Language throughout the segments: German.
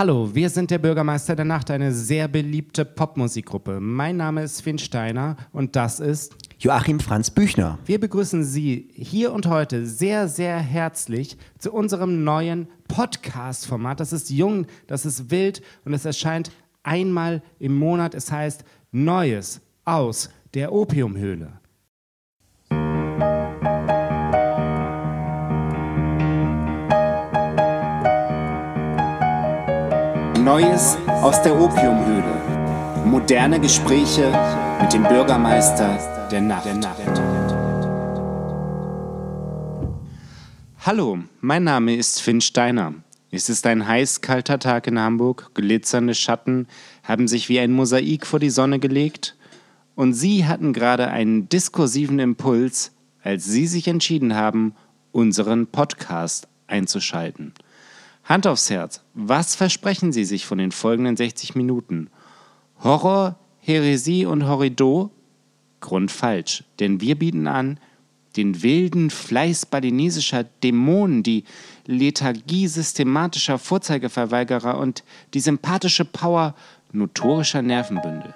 Hallo, wir sind der Bürgermeister der Nacht, eine sehr beliebte Popmusikgruppe. Mein Name ist Finn Steiner und das ist Joachim Franz Büchner. Wir begrüßen Sie hier und heute sehr, sehr herzlich zu unserem neuen Podcast-Format. Das ist jung, das ist wild und es erscheint einmal im Monat. Es heißt Neues aus der Opiumhöhle. Neues aus der Opiumhöhle. Moderne Gespräche mit dem Bürgermeister der Nacht. Hallo, mein Name ist Finn Steiner. Es ist ein heiß-kalter Tag in Hamburg. Glitzernde Schatten haben sich wie ein Mosaik vor die Sonne gelegt. Und Sie hatten gerade einen diskursiven Impuls, als Sie sich entschieden haben, unseren Podcast einzuschalten. Hand aufs Herz, was versprechen Sie sich von den folgenden 60 Minuten? Horror, Häresie und Horrido? Grundfalsch, denn wir bieten an, den wilden Fleiß balinesischer Dämonen, die Lethargie systematischer Vorzeigeverweigerer und die sympathische Power notorischer Nervenbündel.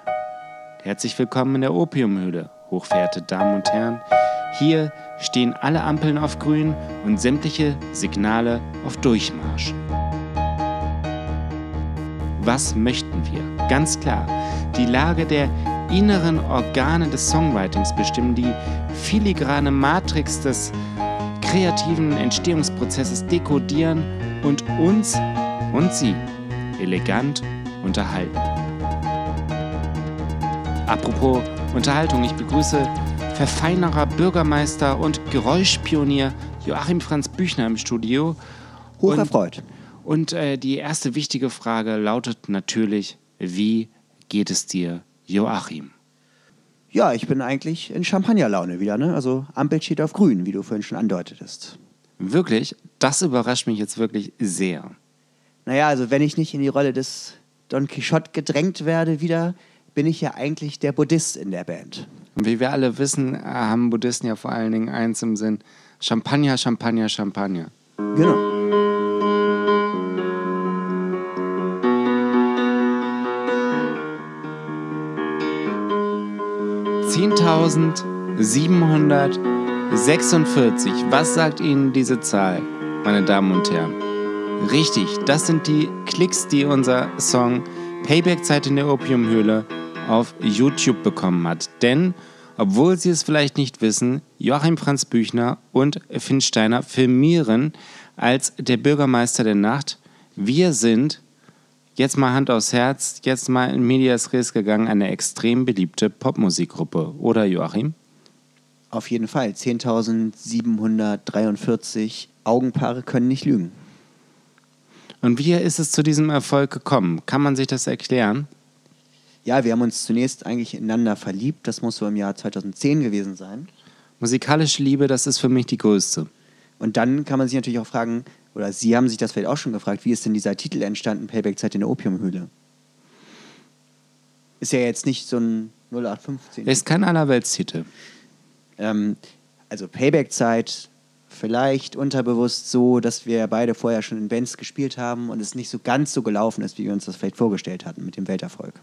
Herzlich willkommen in der Opiumhöhle, hochverehrte Damen und Herren. Hier stehen alle Ampeln auf grün und sämtliche Signale auf Durchmarsch. Was möchten wir? Ganz klar, die Lage der inneren Organe des Songwritings bestimmen, die filigrane Matrix des kreativen Entstehungsprozesses dekodieren und uns und sie elegant unterhalten. Apropos Unterhaltung, ich begrüße Verfeinerer, Bürgermeister und Geräuschpionier Joachim Franz Büchner im Studio. Hoch erfreut. Und, und äh, die erste wichtige Frage lautet natürlich, wie geht es dir, Joachim? Ja, ich bin eigentlich in Champagnerlaune wieder. Ne? Also Ampel steht auf grün, wie du vorhin schon andeutetest. Wirklich? Das überrascht mich jetzt wirklich sehr. Naja, also wenn ich nicht in die Rolle des Don Quixote gedrängt werde wieder, bin ich ja eigentlich der Buddhist in der Band. Und wie wir alle wissen, haben Buddhisten ja vor allen Dingen eins im Sinn: Champagner, Champagner, Champagner. Genau. 10.746. Was sagt Ihnen diese Zahl, meine Damen und Herren? Richtig, das sind die Klicks, die unser Song Payback-Zeit in der Opiumhöhle auf YouTube bekommen hat. Denn, obwohl Sie es vielleicht nicht wissen, Joachim Franz Büchner und Finn Steiner filmieren als der Bürgermeister der Nacht. Wir sind jetzt mal Hand aufs Herz, jetzt mal in Medias Res gegangen, eine extrem beliebte Popmusikgruppe, oder Joachim? Auf jeden Fall. 10.743 Augenpaare können nicht lügen. Und wie ist es zu diesem Erfolg gekommen? Kann man sich das erklären? Ja, wir haben uns zunächst eigentlich ineinander verliebt. Das muss so im Jahr 2010 gewesen sein. Musikalische Liebe, das ist für mich die größte. Und dann kann man sich natürlich auch fragen, oder Sie haben sich das vielleicht auch schon gefragt, wie ist denn dieser Titel entstanden, Payback-Zeit in der Opiumhöhle? Ist ja jetzt nicht so ein 0815. Ist kein Allerweltstitel. Ähm, also Payback-Zeit vielleicht unterbewusst so, dass wir beide vorher schon in Bands gespielt haben und es nicht so ganz so gelaufen ist, wie wir uns das vielleicht vorgestellt hatten mit dem Welterfolg.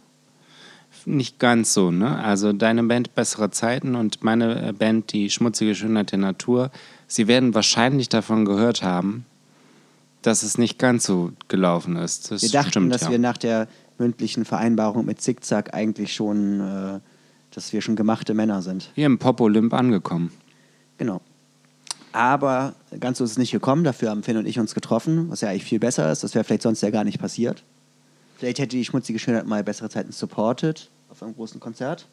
Nicht ganz so, ne? Also deine Band Bessere Zeiten und meine äh, Band Die schmutzige Schönheit der Natur, sie werden wahrscheinlich davon gehört haben, dass es nicht ganz so gelaufen ist. Das wir dachten, stimmt, dass ja. wir nach der mündlichen Vereinbarung mit Zickzack eigentlich schon, äh, dass wir schon gemachte Männer sind. Hier im Pop-Olymp angekommen. Genau. Aber ganz so ist es nicht gekommen. Dafür haben Finn und ich uns getroffen, was ja eigentlich viel besser ist. Das wäre vielleicht sonst ja gar nicht passiert. Vielleicht hätte die schmutzige Schönheit mal bessere Zeiten supported auf einem großen Konzert.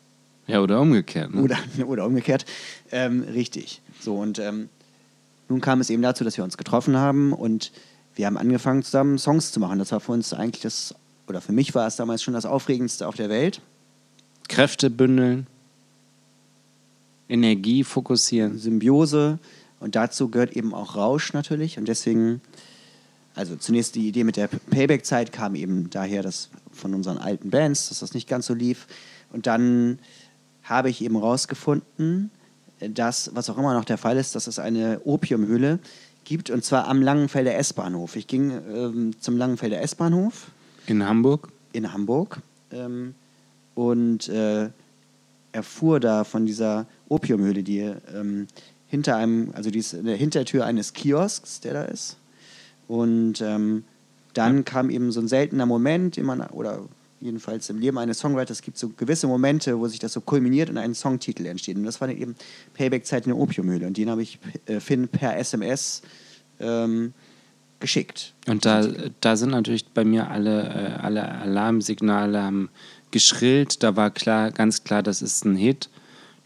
Ja, oder umgekehrt. Ne? Oder, oder umgekehrt. Ähm, richtig. So, und ähm, nun kam es eben dazu, dass wir uns getroffen haben und wir haben angefangen zusammen Songs zu machen. Das war für uns eigentlich das, oder für mich war es damals schon das Aufregendste auf der Welt. Kräfte bündeln, Energie fokussieren. Symbiose und dazu gehört eben auch Rausch natürlich und deswegen, also zunächst die Idee mit der Payback-Zeit kam eben daher, dass von unseren alten Bands, dass das nicht ganz so lief und dann habe ich eben rausgefunden, dass, was auch immer noch der Fall ist, dass es eine Opiumhöhle gibt, und zwar am Langenfelder S-Bahnhof. Ich ging ähm, zum Langenfelder S-Bahnhof. In Hamburg? In Hamburg. Ähm, und äh, erfuhr da von dieser Opiumhöhle, die ähm, hinter einem, also die ist in der Hintertür eines Kiosks, der da ist. Und ähm, dann ja. kam eben so ein seltener Moment, man, oder jedenfalls im Leben eines Songwriters gibt es so gewisse Momente, wo sich das so kulminiert und ein Songtitel entsteht. Und das war dann eben Payback-Zeit in der Opiumhöhle. Und den habe ich äh, Finn per SMS ähm, geschickt. Und da, da sind natürlich bei mir alle, äh, alle Alarmsignale haben geschrillt. Da war klar, ganz klar, das ist ein Hit.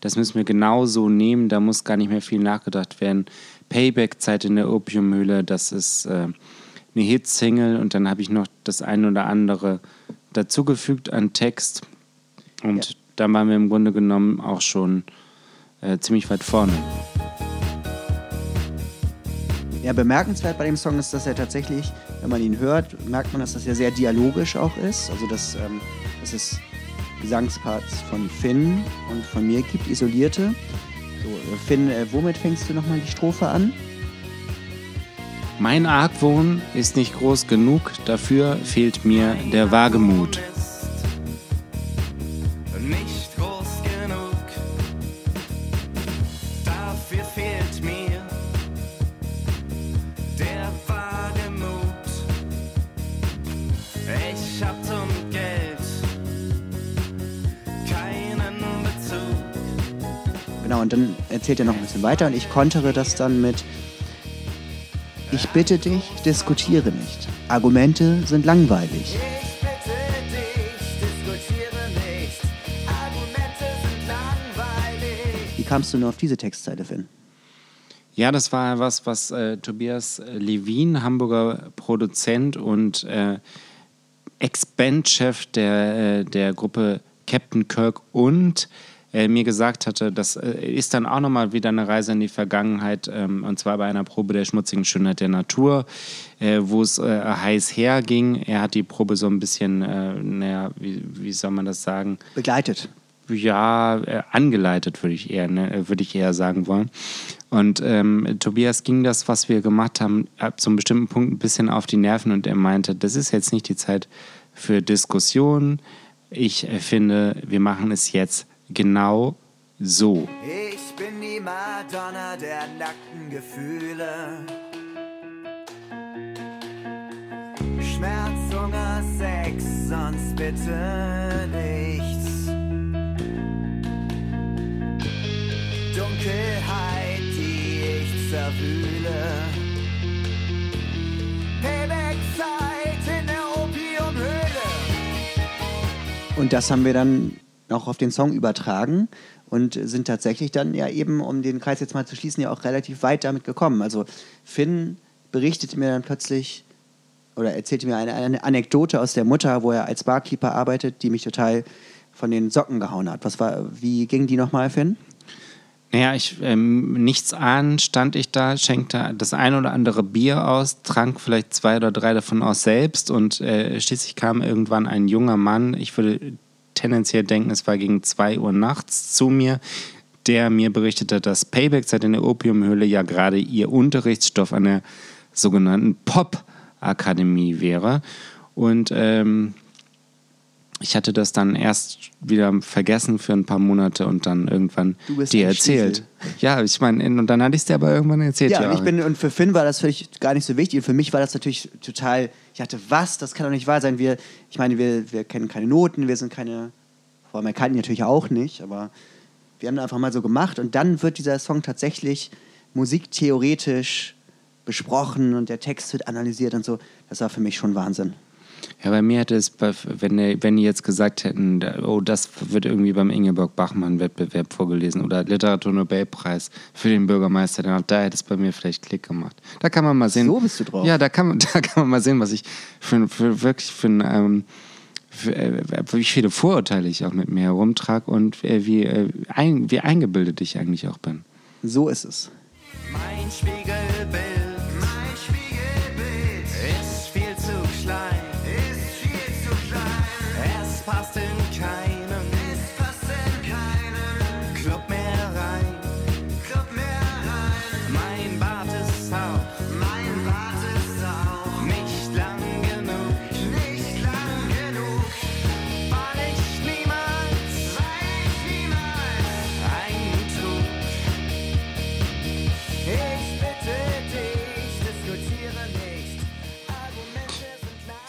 Das müssen wir genauso nehmen. Da muss gar nicht mehr viel nachgedacht werden. Payback-Zeit in der Opiumhöhle, das ist äh, eine Hitsingle. Und dann habe ich noch das ein oder andere dazugefügt an Text. Und ja. dann waren wir im Grunde genommen auch schon äh, ziemlich weit vorne. Ja, bemerkenswert bei dem Song ist, dass er tatsächlich, wenn man ihn hört, merkt man, dass das ja sehr dialogisch auch ist. Also, dass, ähm, dass es Gesangsparts von Finn und von mir gibt, isolierte. So, Finn, äh, womit fängst du nochmal die Strophe an? Mein Argwohn ist nicht groß genug, dafür fehlt mir der Wagemut. Erzählt er noch ein bisschen weiter und ich kontere das dann mit, ich bitte dich, diskutiere nicht. Argumente sind langweilig. Wie kamst du nur auf diese Textzeile, Finn? Ja, das war was, was äh, Tobias Levin, Hamburger Produzent und äh, Ex-Bandchef der, äh, der Gruppe Captain Kirk und äh, mir gesagt hatte, das äh, ist dann auch nochmal wieder eine Reise in die Vergangenheit, ähm, und zwar bei einer Probe der schmutzigen Schönheit der Natur, äh, wo es äh, heiß herging. Er hat die Probe so ein bisschen, äh, naja, wie, wie soll man das sagen? Begleitet. Ja, äh, angeleitet würde ich eher, ne, würde ich eher sagen wollen. Und ähm, Tobias ging das, was wir gemacht haben, ab einem bestimmten Punkt ein bisschen auf die Nerven und er meinte, das ist jetzt nicht die Zeit für Diskussionen. Ich finde, wir machen es jetzt genau so. Ich bin die Madonna der nackten Gefühle. Schmerz, Hunger, Sex, sonst bitte nichts. Dunkelheit, die ich zerwühle. Payback-Zeit in der Opiumhöhle. Und das haben wir dann auch auf den Song übertragen und sind tatsächlich dann ja eben, um den Kreis jetzt mal zu schließen, ja auch relativ weit damit gekommen. Also Finn berichtete mir dann plötzlich oder erzählte mir eine, eine Anekdote aus der Mutter, wo er als Barkeeper arbeitet, die mich total von den Socken gehauen hat. Was war, wie ging die nochmal, Finn? Naja, ich, ähm, nichts ahnen, stand ich da, schenkte das ein oder andere Bier aus, trank vielleicht zwei oder drei davon aus selbst und äh, schließlich kam irgendwann ein junger Mann, ich würde tendenziell denken, es war gegen 2 Uhr nachts zu mir, der mir berichtete, dass Payback seit in der Opiumhöhle ja gerade ihr Unterrichtsstoff an der sogenannten Pop-Akademie wäre. Und ähm, ich hatte das dann erst wieder vergessen für ein paar Monate und dann irgendwann dir erzählt. Stiefel. Ja, ich meine, und dann hatte ich es dir aber irgendwann erzählt. Ja, ja. Und, ich bin, und für Finn war das völlig gar nicht so wichtig. Und für mich war das natürlich total, ich hatte, was, das kann doch nicht wahr sein. Wir, ich meine, wir, wir kennen keine Noten, wir sind keine, vor allem kann die natürlich auch nicht, aber wir haben einfach mal so gemacht und dann wird dieser Song tatsächlich musiktheoretisch besprochen und der Text wird analysiert und so. Das war für mich schon Wahnsinn. Ja, bei mir hätte es, wenn, wenn die jetzt gesagt hätten, oh, das wird irgendwie beim Ingeborg-Bachmann-Wettbewerb vorgelesen oder Literaturnobelpreis für den Bürgermeister, dann da hätte es bei mir vielleicht Klick gemacht. Da kann man mal sehen. So bist du drauf. Ja, da kann man, da kann man mal sehen, was ich für, für wirklich für ein. Ähm, äh, wie viele Vorurteile ich auch mit mir herumtrage und äh, wie, äh, ein, wie eingebildet ich eigentlich auch bin. So ist es. Mein Spiegelbild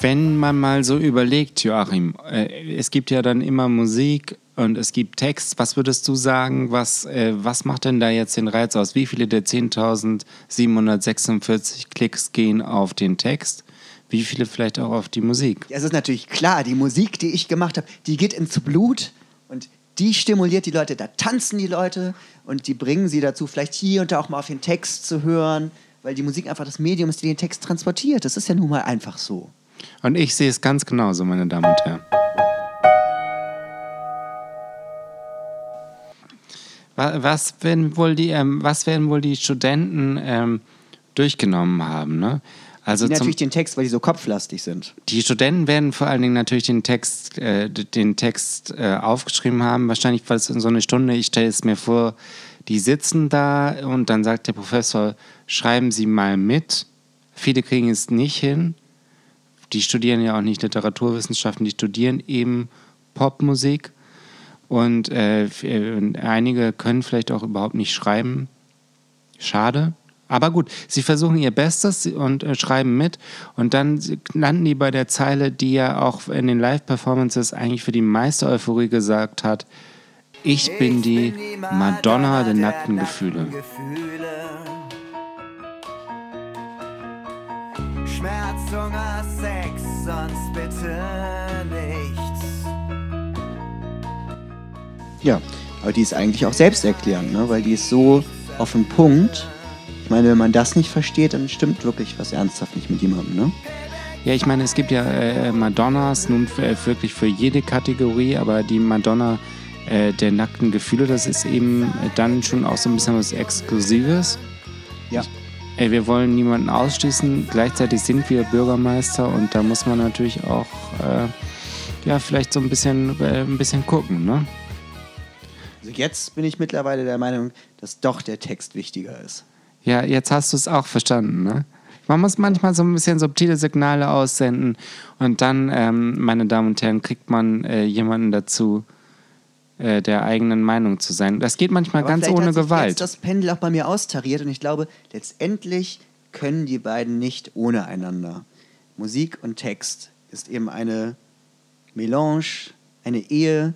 Wenn man mal so überlegt, Joachim, äh, es gibt ja dann immer Musik und es gibt Text. Was würdest du sagen, was, äh, was macht denn da jetzt den Reiz aus? Wie viele der 10.746 Klicks gehen auf den Text? Wie viele vielleicht auch auf die Musik? Ja, es ist natürlich klar, die Musik, die ich gemacht habe, die geht ins Blut und die stimuliert die Leute, da tanzen die Leute und die bringen sie dazu, vielleicht hier und da auch mal auf den Text zu hören, weil die Musik einfach das Medium ist, die den Text transportiert. Das ist ja nun mal einfach so. Und ich sehe es ganz genauso, meine Damen und Herren. Was werden wohl die, ähm, was werden wohl die Studenten ähm, durchgenommen haben? Ne? Also die natürlich den Text, weil die so kopflastig sind. Die Studenten werden vor allen Dingen natürlich den Text, äh, den Text äh, aufgeschrieben haben. Wahrscheinlich war es in so eine Stunde. Ich stelle es mir vor, die sitzen da und dann sagt der Professor, schreiben Sie mal mit. Viele kriegen es nicht hin. Die studieren ja auch nicht Literaturwissenschaften, die studieren eben Popmusik. Und äh, einige können vielleicht auch überhaupt nicht schreiben. Schade. Aber gut, sie versuchen ihr Bestes und äh, schreiben mit und dann landen die bei der Zeile, die ja auch in den Live-Performances eigentlich für die meiste Euphorie gesagt hat, ich, bin die, Madonna, der nackten, Gefühle. Schmerz, Hunger, Sex, sonst bitte nichts. Ja, aber die ist eigentlich auch selbsterklärend, ne? weil die ist so auf den Punkt ich meine, wenn man das nicht versteht, dann stimmt wirklich was ernsthaft nicht mit jemandem, ne? Ja, ich meine, es gibt ja äh, Madonnas nun äh, wirklich für jede Kategorie, aber die Madonna äh, der nackten Gefühle, das ist eben dann schon auch so ein bisschen was Exklusives. Ja. Ich, wir wollen niemanden ausschließen, gleichzeitig sind wir Bürgermeister und da muss man natürlich auch äh, ja, vielleicht so ein bisschen, äh, ein bisschen gucken, ne? Also jetzt bin ich mittlerweile der Meinung, dass doch der Text wichtiger ist. Ja, jetzt hast du es auch verstanden, ne? Man muss manchmal so ein bisschen subtile Signale aussenden und dann, ähm, meine Damen und Herren, kriegt man äh, jemanden dazu, äh, der eigenen Meinung zu sein. Das geht manchmal Aber ganz ohne hat sich Gewalt. Jetzt das Pendel auch bei mir austariert und ich glaube, letztendlich können die beiden nicht ohne einander. Musik und Text ist eben eine Melange, eine Ehe,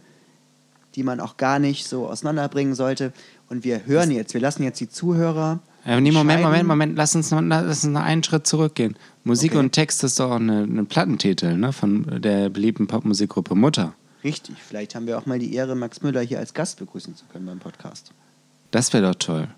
die man auch gar nicht so auseinanderbringen sollte. Und wir hören jetzt, wir lassen jetzt die Zuhörer äh, nee, Moment, Moment, Moment, lass uns, noch, lass uns noch einen Schritt zurückgehen. Musik okay. und Text ist doch auch eine, eine Plattentitel ne, von der beliebten Popmusikgruppe Mutter. Richtig, vielleicht haben wir auch mal die Ehre, Max Müller hier als Gast begrüßen zu können beim Podcast. Das wäre doch toll.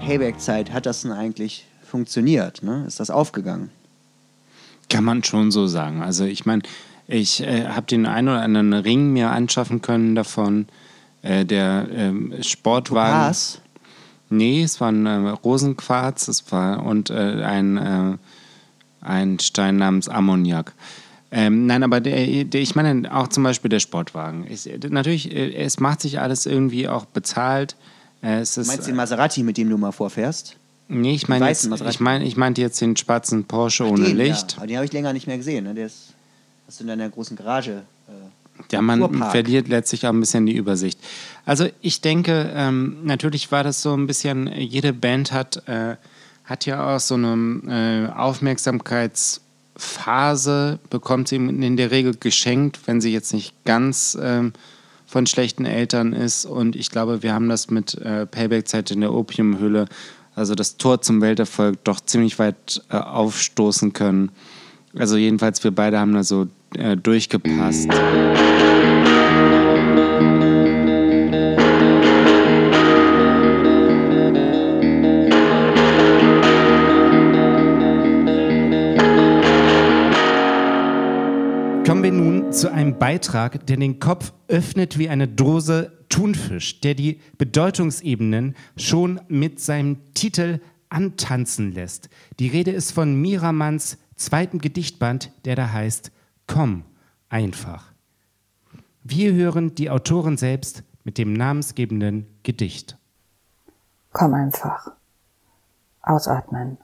Payback-Zeit hat das denn eigentlich funktioniert? Ne? Ist das aufgegangen? Kann man schon so sagen. Also ich meine, ich äh, habe den einen oder anderen Ring mir anschaffen können davon. Äh, der äh, Sportwagen. Topaz? Nee, es war ein äh, Rosenquarz es war, und äh, ein, äh, ein Stein namens Ammoniak. Ähm, nein, aber der, der, ich meine auch zum Beispiel der Sportwagen. Ich, natürlich, es macht sich alles irgendwie auch bezahlt. Äh, ist, Meinst du den Maserati, mit dem du mal vorfährst? Nee, ich meine ich mein, ich meinte jetzt den schwarzen Porsche Ach, ohne den, Licht. Ja. Aber den habe ich länger nicht mehr gesehen. Ne? Der ist, hast du in deiner großen Garage. Äh, ja, man Fuhrpark. verliert letztlich auch ein bisschen die Übersicht. Also ich denke, ähm, natürlich war das so ein bisschen, jede Band hat, äh, hat ja auch so eine äh, Aufmerksamkeitsphase, bekommt sie in der Regel geschenkt, wenn sie jetzt nicht ganz ähm, von schlechten Eltern ist. Und ich glaube, wir haben das mit äh, Payback-Zeit in der Opiumhöhle, also das Tor zum Welterfolg, doch ziemlich weit äh, aufstoßen können. Also jedenfalls, wir beide haben da so äh, durchgepasst. Kommen wir nun zu einem Beitrag, der den Kopf öffnet wie eine Dose Thunfisch, der die Bedeutungsebenen schon mit seinem Titel antanzen lässt. Die Rede ist von Miramanns zweiten Gedichtband, der da heißt Komm einfach. Wir hören die Autorin selbst mit dem namensgebenden Gedicht. Komm einfach. Ausatmen.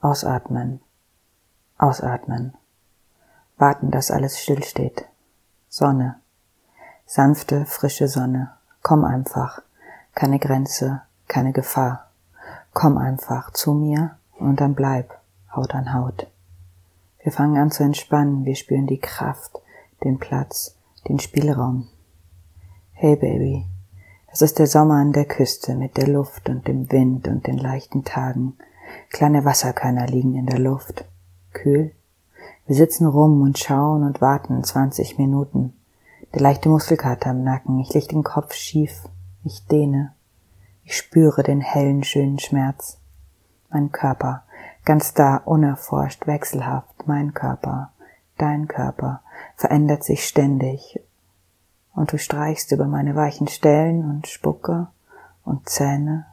Ausatmen. Ausatmen. Warten, dass alles stillsteht. Sonne. Sanfte, frische Sonne. Komm einfach. Keine Grenze, keine Gefahr. Komm einfach zu mir und dann bleib. Haut an Haut. Wir fangen an zu entspannen. Wir spüren die Kraft, den Platz, den Spielraum. Hey Baby. Das ist der Sommer an der Küste mit der Luft und dem Wind und den leichten Tagen. Kleine Wasserkörner liegen in der Luft. Kühl. Wir sitzen rum und schauen und warten 20 Minuten. Der leichte Muskelkater im Nacken. Ich leg den Kopf schief. Ich dehne. Ich spüre den hellen, schönen Schmerz. Mein Körper. Ganz da, unerforscht, wechselhaft. Mein Körper. Dein Körper. Verändert sich ständig. Und du streichst über meine weichen Stellen und Spucke und Zähne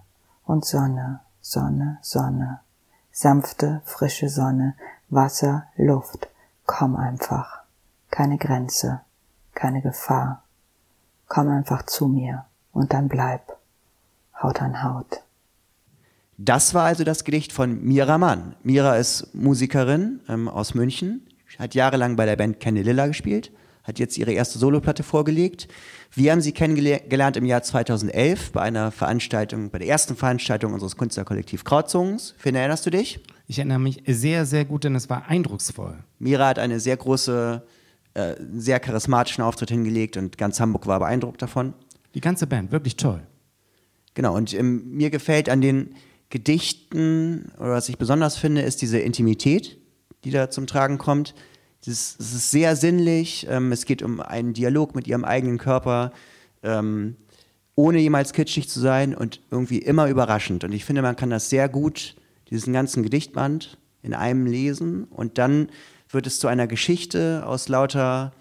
und Sonne, Sonne, Sonne. Sanfte, frische Sonne, Wasser, Luft. Komm einfach. Keine Grenze keine Gefahr. Komm einfach zu mir und dann bleib. Haut an Haut. Das war also das Gedicht von Mira Mann. Mira ist Musikerin ähm, aus München, hat jahrelang bei der Band Kenny Lilla gespielt, hat jetzt ihre erste Soloplatte vorgelegt. Wir haben sie kennengelernt im Jahr 2011 bei einer Veranstaltung, bei der ersten Veranstaltung unseres Künstlerkollektiv Krautzungs. Finn, erinnerst du dich? Ich erinnere mich sehr, sehr gut, denn es war eindrucksvoll. Mira hat eine sehr große äh, sehr charismatischen Auftritt hingelegt und ganz Hamburg war beeindruckt davon. Die ganze Band, wirklich toll. Genau, und ähm, mir gefällt an den Gedichten, oder was ich besonders finde, ist diese Intimität, die da zum Tragen kommt. Es ist sehr sinnlich, ähm, es geht um einen Dialog mit ihrem eigenen Körper, ähm, ohne jemals kitschig zu sein und irgendwie immer überraschend. Und ich finde, man kann das sehr gut, diesen ganzen Gedichtband in einem lesen und dann wird es zu einer Geschichte aus lauter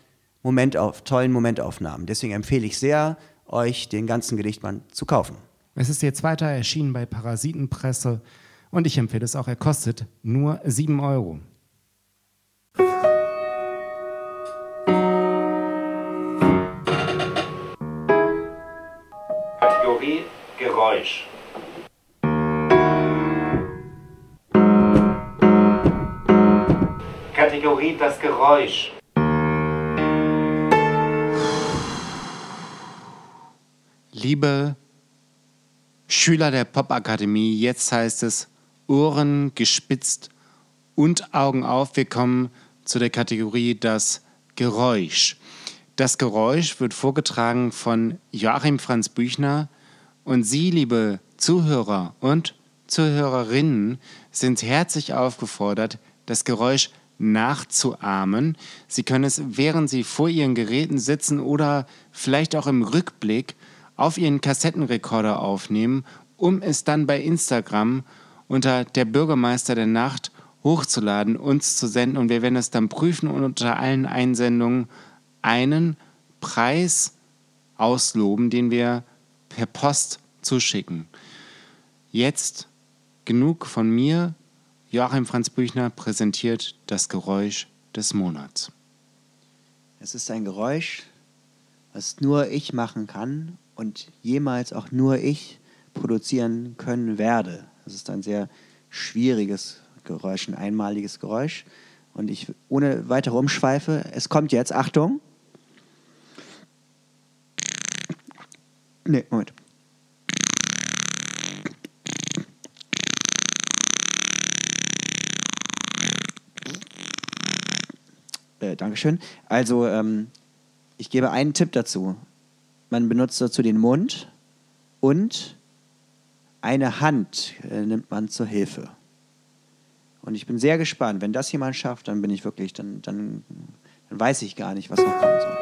Momentauf tollen Momentaufnahmen. Deswegen empfehle ich sehr, euch den ganzen Gedichtband zu kaufen. Es ist jetzt weiter erschienen bei Parasitenpresse und ich empfehle es auch. Er kostet nur 7 Euro. Kategorie Geräusch. Kategorie das Geräusch. Liebe Schüler der Popakademie, jetzt heißt es Ohren gespitzt und Augen auf. Wir kommen zu der Kategorie das Geräusch. Das Geräusch wird vorgetragen von Joachim Franz Büchner und Sie, liebe Zuhörer und Zuhörerinnen, sind herzlich aufgefordert, das Geräusch nachzuahmen. Sie können es, während Sie vor Ihren Geräten sitzen oder vielleicht auch im Rückblick auf Ihren Kassettenrekorder aufnehmen, um es dann bei Instagram unter der Bürgermeister der Nacht hochzuladen, uns zu senden und wir werden es dann prüfen und unter allen Einsendungen einen Preis ausloben, den wir per Post zuschicken. Jetzt genug von mir. Joachim Franz Büchner präsentiert das Geräusch des Monats. Es ist ein Geräusch, was nur ich machen kann und jemals auch nur ich produzieren können werde. Es ist ein sehr schwieriges Geräusch, ein einmaliges Geräusch. Und ich, ohne weitere Umschweife, es kommt jetzt, Achtung. Nee, Moment. Äh, Dankeschön. Also, ähm, ich gebe einen Tipp dazu. Man benutzt dazu den Mund und eine Hand äh, nimmt man zur Hilfe. Und ich bin sehr gespannt. Wenn das jemand schafft, dann bin ich wirklich, dann, dann, dann weiß ich gar nicht, was noch kommen soll.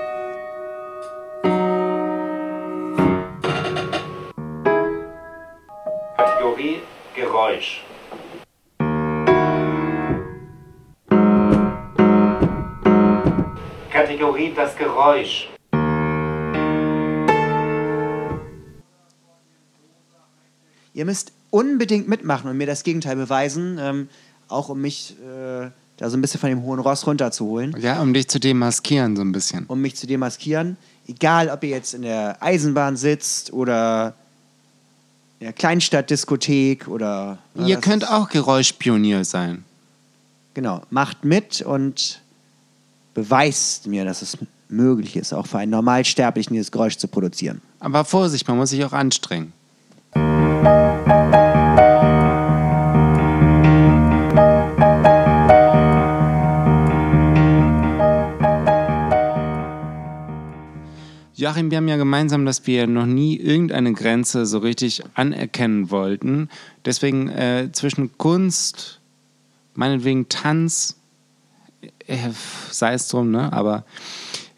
Kategorie Geräusch. Kategorie das Geräusch. Ihr müsst unbedingt mitmachen und mir das Gegenteil beweisen, ähm, auch um mich äh, da so ein bisschen von dem hohen Ross runterzuholen. Ja, um dich zu demaskieren so ein bisschen. Um mich zu demaskieren. Egal, ob ihr jetzt in der Eisenbahn sitzt oder in der Kleinstadtdiskothek oder... Ihr könnt auch Geräuschpionier sein. Genau, macht mit und beweist mir, dass es möglich ist, auch für einen Normalsterblichen dieses Geräusch zu produzieren. Aber Vorsicht, man muss sich auch anstrengen. Joachim, wir haben ja gemeinsam, dass wir noch nie irgendeine Grenze so richtig anerkennen wollten. Deswegen äh, zwischen Kunst, meinetwegen Tanz, äh, sei es drum, ne? Aber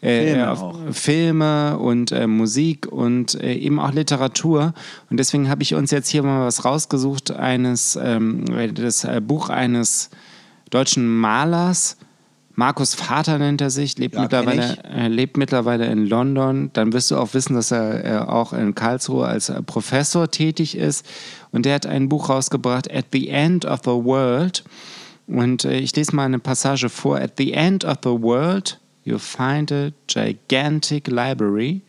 Filme auf- auch. Filme und äh, Musik und äh, eben auch Literatur. Und deswegen habe ich uns jetzt hier mal was rausgesucht, eines, ähm, das äh, Buch eines deutschen Malers. Markus Vater nennt er sich, lebt, Ja, mittlerweile, äh, lebt mittlerweile in London. Dann wirst du auch wissen, dass er äh, auch in Karlsruhe als äh, Professor tätig ist. Und der hat ein Buch rausgebracht, At the End of the World. Und äh, ich lese mal eine Passage vor. At the end of the world, you find a gigantic library.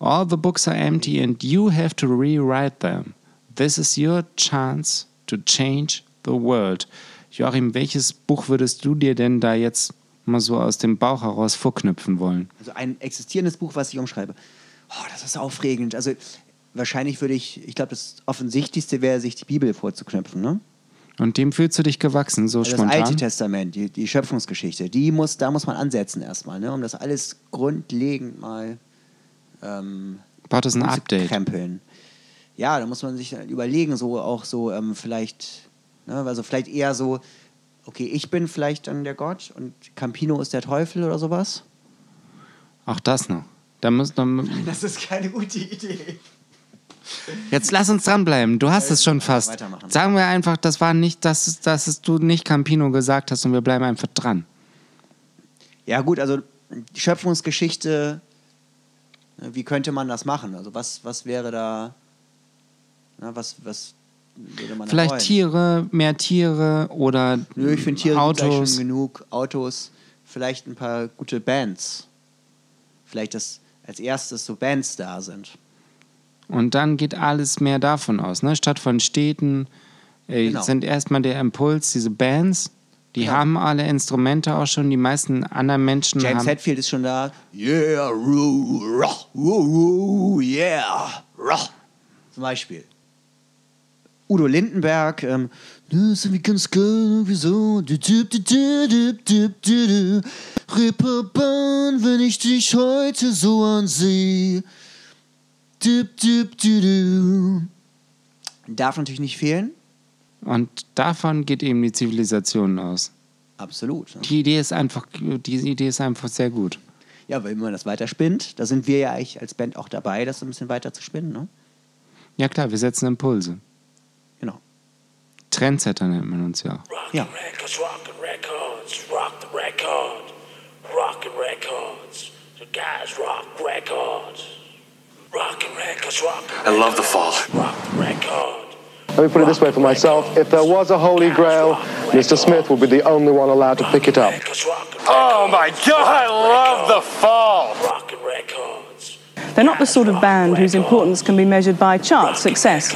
All the books are empty and you have to rewrite them. This is your chance to change the world. Joachim, welches Buch würdest du dir denn da jetzt mal so aus dem Bauch heraus vorknüpfen wollen? Also ein existierendes Buch, was ich umschreibe. Oh, das ist aufregend. Also wahrscheinlich würde ich, ich glaube, das Offensichtlichste wäre, sich die Bibel vorzuknüpfen. Ne? Und dem fühlst du dich gewachsen, so Also das spontan? Alte Testament, die, die Schöpfungsgeschichte, die muss, da muss man ansetzen erstmal, ne? um das alles grundlegend mal ähm, es ein Update? krempeln. Ja, da muss man sich überlegen, so auch so ähm, vielleicht, ne, also vielleicht eher so, okay, ich bin vielleicht dann der Gott und Campino ist der Teufel oder sowas. Auch das noch. Da muss, da, Das ist keine gute Idee. Jetzt lass uns dranbleiben. Du hast es schon fast. weitermachen. Sagen wir einfach, das war nicht, dass, dass du nicht Campino gesagt hast und wir bleiben einfach dran. Ja, gut, also die Schöpfungsgeschichte, ne, wie könnte man das machen? Also was, was wäre da, na, was, was würde man da Vielleicht wollen? Tiere, mehr Tiere oder Nö, ich finde Tiere Autos. schon genug, Autos, vielleicht ein paar gute Bands. Vielleicht, dass als erstes so Bands da sind. Und dann geht alles mehr davon aus. Ne? Statt von Städten äh, Genau. sind erstmal der Impuls, diese Bands, die Ja. haben alle Instrumente auch schon. Die meisten anderen Menschen James haben. Hetfield ist schon da. Yeah, roo, rah, woo, woo, yeah, rah. Zum Beispiel. Udo Lindenberg, ähm, "Ne, ist irgendwie ganz geil, wieso? Reeperbahn, wenn ich dich heute so ansehe. Du, du, du, du. Darf natürlich nicht fehlen. Und davon geht eben die Zivilisation aus. Absolut. ne? Die Idee ist einfach, diese Idee ist einfach sehr gut. Ja, weil wenn man das weiter spinnt, da sind wir ja eigentlich als Band auch dabei, das so ein bisschen weiter zu spinnen. Ne? Ja klar, wir setzen Impulse. Genau. Trendsetter nennt man uns ja. auch. Ja. Rockin' records, rockin' records, rock the record, rockin' records. The guys rock records, I love the fall. rock record. Let me put it this way for myself. If there was a holy grail, Mr. Smith would be the only one allowed to pick it up. Oh my god, I love the fall! rockin' records, They're not the sort of band whose importance can be measured by chart success.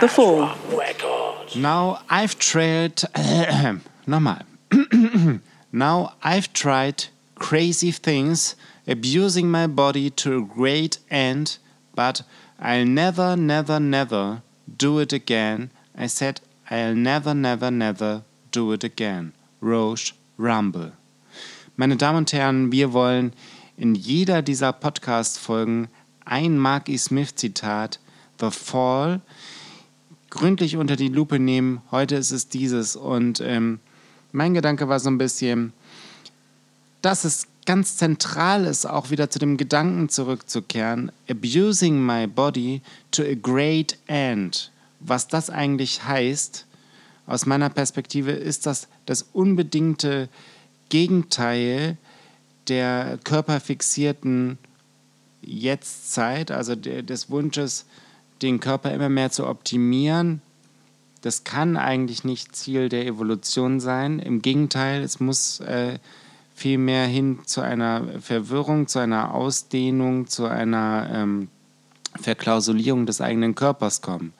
The Fall. rock. Now I've tried. nochmal. now I've tried crazy things, abusing my body to a great end, but I'll never, never, never do it again. I said I'll never, never, never do it again. Roche Rumble. Meine Damen und Herren, wir wollen in jeder dieser Podcast-Folgen ein Marky Smith-Zitat, The Fall, gründlich unter die Lupe nehmen. Heute ist es dieses. Und ähm, mein Gedanke war so ein bisschen, dass es ganz zentral ist, auch wieder zu dem Gedanken zurückzukehren, abusing my body to a great end. Was das eigentlich heißt, aus meiner Perspektive, ist das das unbedingte Gegenteil der körperfixierten Jetztzeit, also des Wunsches, den Körper immer mehr zu optimieren. Das kann eigentlich nicht Ziel der Evolution sein. Im Gegenteil, es muss äh, vielmehr hin zu einer Verwirrung, zu einer Ausdehnung, zu einer ähm, Verklausulierung des eigenen Körpers kommen.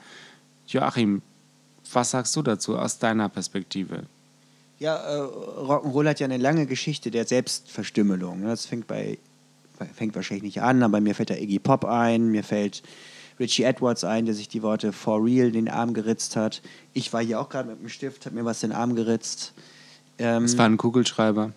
Joachim, was sagst du dazu aus deiner Perspektive? Ja, äh, Rock'n'Roll hat ja eine lange Geschichte der Selbstverstümmelung. ne? Das fängt bei fängt wahrscheinlich nicht an, aber mir fällt da Iggy Pop ein, mir fällt Richie Edwards ein, der sich die Worte For Real den Arm geritzt hat. Ich war hier auch gerade mit dem Stift, habe mir was in den Arm geritzt. Ähm, Es war ein Kugelschreiber.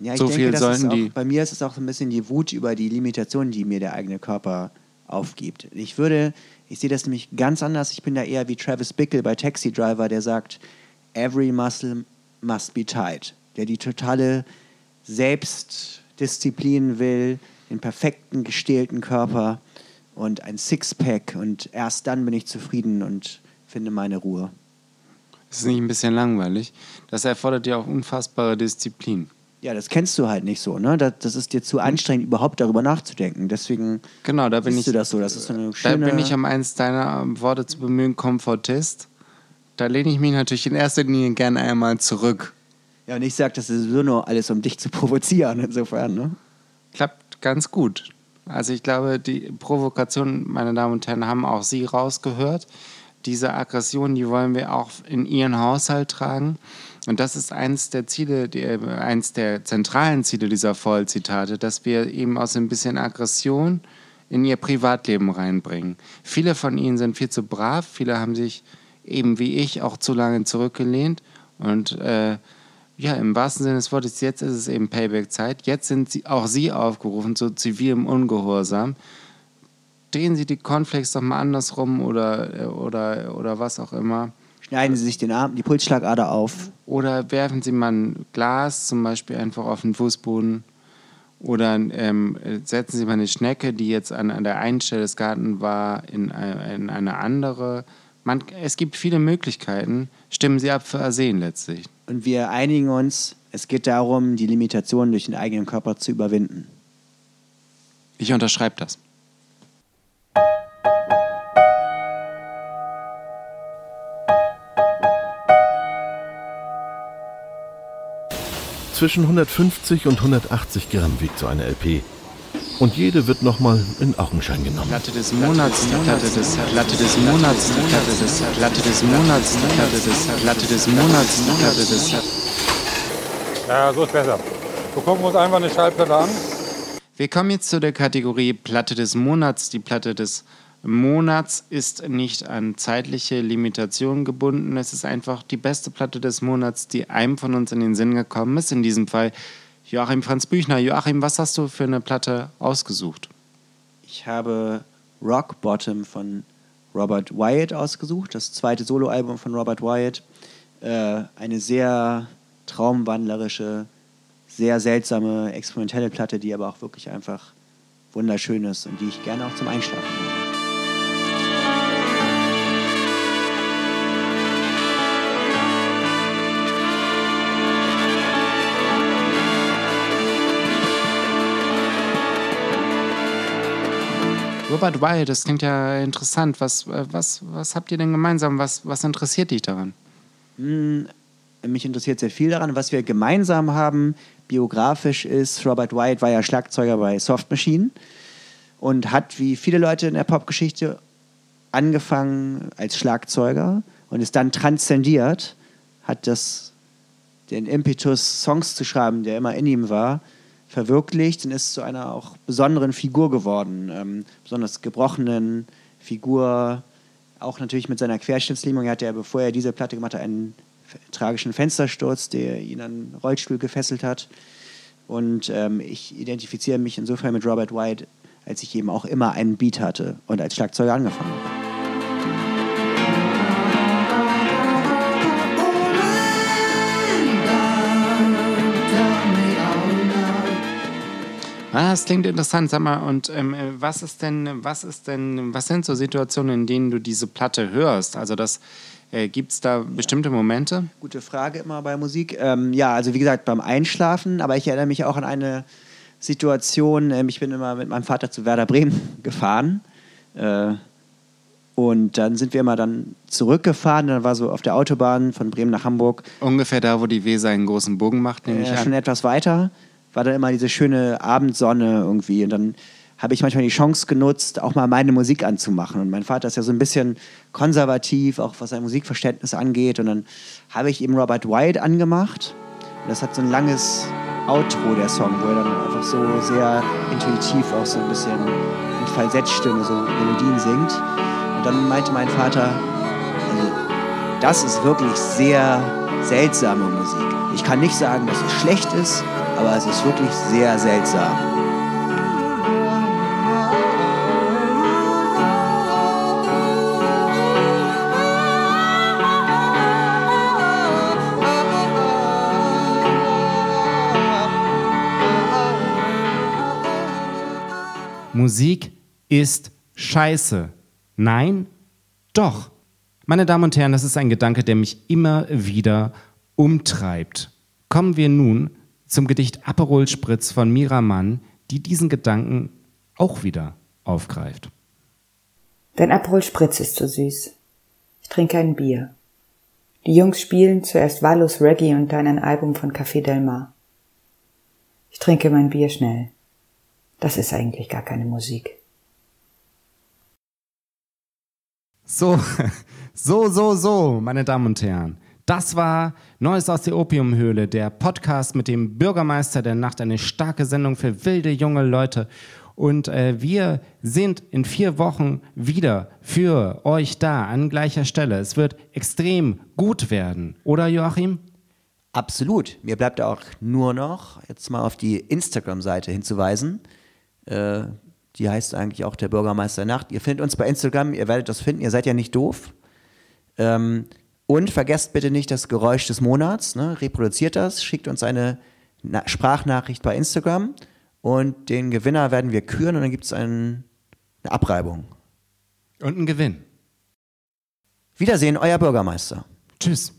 ja, ich so denke, viel das sollten ist auch, die. Bei mir ist es auch so ein bisschen die Wut über die Limitationen, die mir der eigene Körper aufgibt. Ich würde, ich sehe das nämlich ganz anders. Ich bin da eher wie Travis Bickle bei Taxi Driver, der sagt, every muscle must be tight. Der die totale Selbstdisziplin will, den perfekten gestählten Körper und ein Sixpack und erst dann bin ich zufrieden und finde meine Ruhe. Das ist nicht ein bisschen langweilig. Das erfordert ja auch unfassbare Disziplin. Ja, das kennst du halt nicht so, ne? Das, das ist dir zu anstrengend, überhaupt darüber nachzudenken. Deswegen Genau, da bin ich. du das so. Das ist so eine Da schöne. bin ich, um eins deiner ähm, Worte zu bemühen, Komfortist. Da lehne ich mich natürlich in erster Linie gerne einmal zurück. ja, und ich sage, das ist sowieso nur alles, um dich zu provozieren, insofern, ne? Klappt ganz gut. Also ich glaube, die Provokation, meine Damen und Herren, haben auch Sie rausgehört. Diese Aggression, die wollen wir auch in Ihren Haushalt tragen. Und das ist eins der Ziele, die, äh, eins der zentralen Ziele dieser Vollzitate, dass wir eben aus ein bisschen Aggression in ihr Privatleben reinbringen. Viele von ihnen sind viel zu brav, viele haben sich eben wie ich auch zu lange zurückgelehnt und äh, ja, im wahrsten Sinne des Wortes, jetzt ist es eben Payback-Zeit. Jetzt sind sie, auch Sie aufgerufen zu zivilem Ungehorsam. Drehen Sie die Cornflakes doch mal andersrum oder, oder, oder was auch immer. Schneiden Sie sich den Arm, die Pulsschlagader auf. Oder werfen Sie mal ein Glas zum Beispiel einfach auf den Fußboden. Oder ähm, setzen Sie mal eine Schnecke, die jetzt an, an der einen Stelle des Gartens war, in, eine- in eine andere. Man, es gibt viele Möglichkeiten. Stimmen Sie ab für Arsen letztlich. Und wir einigen uns, es geht darum, die Limitationen durch den eigenen Körper zu überwinden. Ich unterschreibe das. Zwischen 150 und 180 Gramm wiegt so eine LP. Und jede wird nochmal in Augenschein genommen. Platte des Monats, die Platte des Platte des Monats, die Platte des Platte des Monats, die Platte des Platte des Monats, die Platte des Ja, so ist besser. Wir gucken uns einfach eine Schallplatte an. Wir kommen jetzt zu der Kategorie Platte des Monats. Die Platte des Monats ist nicht an zeitliche Limitationen gebunden. Es ist einfach die beste Platte des Monats, die einem von uns in den Sinn gekommen ist. In diesem Fall Joachim Franz Büchner. Joachim, was hast du für eine Platte ausgesucht? Ich habe Rock Bottom von Robert Wyatt ausgesucht, das zweite Soloalbum von Robert Wyatt. Äh, eine sehr traumwandlerische, sehr seltsame, experimentelle Platte, die aber auch wirklich einfach wunderschön ist und die ich gerne auch zum Einschlafen Robert Wyatt, das klingt ja interessant. Was, äh, was, was habt ihr denn gemeinsam? Was, was interessiert dich daran? Hm, mich interessiert sehr viel daran. Was wir gemeinsam haben, biografisch ist, Robert Wyatt war ja Schlagzeuger bei Soft Machine und hat wie viele Leute in der Popgeschichte angefangen als Schlagzeuger und ist dann transzendiert, hat das, den Impetus, Songs zu schreiben, der immer in ihm war, verwirklicht und ist zu einer auch besonderen Figur geworden. Ähm, besonders gebrochenen Figur, auch natürlich mit seiner Querschnittslähmung. Er hatte ja, bevor er diese Platte gemacht hat, einen tragischen Fenstersturz, der ihn an den Rollstuhl gefesselt hat. Und ähm, ich identifiziere mich insofern mit Robert White, als ich eben auch immer einen Beat hatte und als Schlagzeuger angefangen habe. Ah, das klingt interessant. Sag mal, und ähm, äh, was ist denn, was ist denn, was sind so Situationen, in denen du diese Platte hörst? Also das äh, gibt es da bestimmte Momente? Gute Frage immer bei Musik. Ähm, ja, also wie gesagt, beim Einschlafen, aber ich erinnere mich auch an eine Situation, ähm, ich bin immer mit meinem Vater zu Werder Bremen gefahren. Äh, und dann sind wir immer dann zurückgefahren, dann war so auf der Autobahn von Bremen nach Hamburg Ungefähr da, wo die Weser einen großen Bogen macht, nehme ich äh, an. schon etwas weiter, war dann immer diese schöne Abendsonne irgendwie. Und dann habe ich manchmal die Chance genutzt, auch mal meine Musik anzumachen. Und mein Vater ist ja so ein bisschen konservativ, auch was sein Musikverständnis angeht. Und dann habe ich ihm Robert White angemacht. Und das hat so ein langes Outro, der Song, wo er dann einfach so sehr intuitiv auch so ein bisschen mit Falsettstimme so Melodien singt. Und dann meinte mein Vater, also, das ist wirklich sehr seltsame Musik. Ich kann nicht sagen, dass es schlecht ist, aber es ist wirklich sehr seltsam. Musik ist scheiße. Nein? Doch. Meine Damen und Herren, das ist ein Gedanke, der mich immer wieder umtreibt. Kommen wir nun zum Gedicht Aperol Spritz von Mira Mann, die diesen Gedanken auch wieder aufgreift. Dein Aperol Spritz ist so süß. Ich trinke ein Bier. Die Jungs spielen zuerst wahllos Reggae und dann ein Album von Café Del Mar. Ich trinke mein Bier schnell. Das ist eigentlich gar keine Musik. So, so, so, so, meine Damen und Herren. Das war Neues aus der Opiumhöhle, der Podcast mit dem Bürgermeister der Nacht, eine starke Sendung für wilde junge Leute. Und äh, wir sind in vier Wochen wieder für euch da an gleicher Stelle. Es wird extrem gut werden, oder Joachim? Absolut. Mir bleibt auch nur noch jetzt mal auf die Instagram-Seite hinzuweisen. Äh, die heißt eigentlich auch der Bürgermeister Nacht. Ihr findet uns bei Instagram, ihr werdet das finden, ihr seid ja nicht doof. Ähm, und vergesst bitte nicht das Geräusch des Monats. Ne? Reproduziert das, schickt uns eine Na Sprachnachricht bei Instagram und den Gewinner werden wir küren und dann gibt es eine Abreibung. Und einen Gewinn. Wiedersehen, euer Bürgermeister. Tschüss.